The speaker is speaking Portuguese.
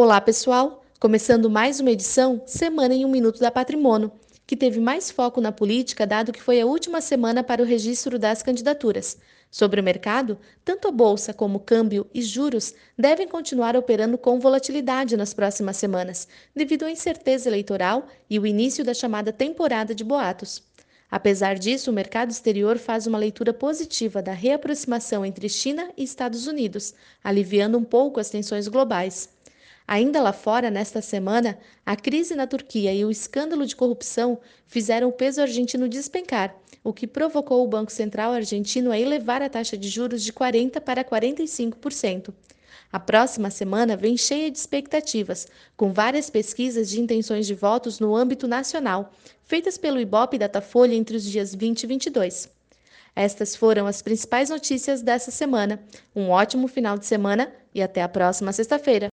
Olá, pessoal! Começando mais uma edição Semana em um Minuto da Patrimônio, que teve mais foco na política, dado que foi a última semana para o registro das candidaturas. Sobre o mercado, tanto a bolsa como câmbio e juros devem continuar operando com volatilidade nas próximas semanas, devido à incerteza eleitoral e o início da chamada temporada de boatos. Apesar disso, o mercado exterior faz uma leitura positiva da reaproximação entre China e Estados Unidos, aliviando um pouco as tensões globais. Ainda lá fora, nesta semana, a crise na Turquia e o escândalo de corrupção fizeram o peso argentino despencar, o que provocou o Banco Central argentino a elevar a taxa de juros de 40% para 45%. A próxima semana vem cheia de expectativas, com várias pesquisas de intenções de votos no âmbito nacional, feitas pelo Ibope Datafolha entre os dias 20 e 22. Estas foram as principais notícias dessa semana. Um ótimo final de semana e até a próxima sexta-feira.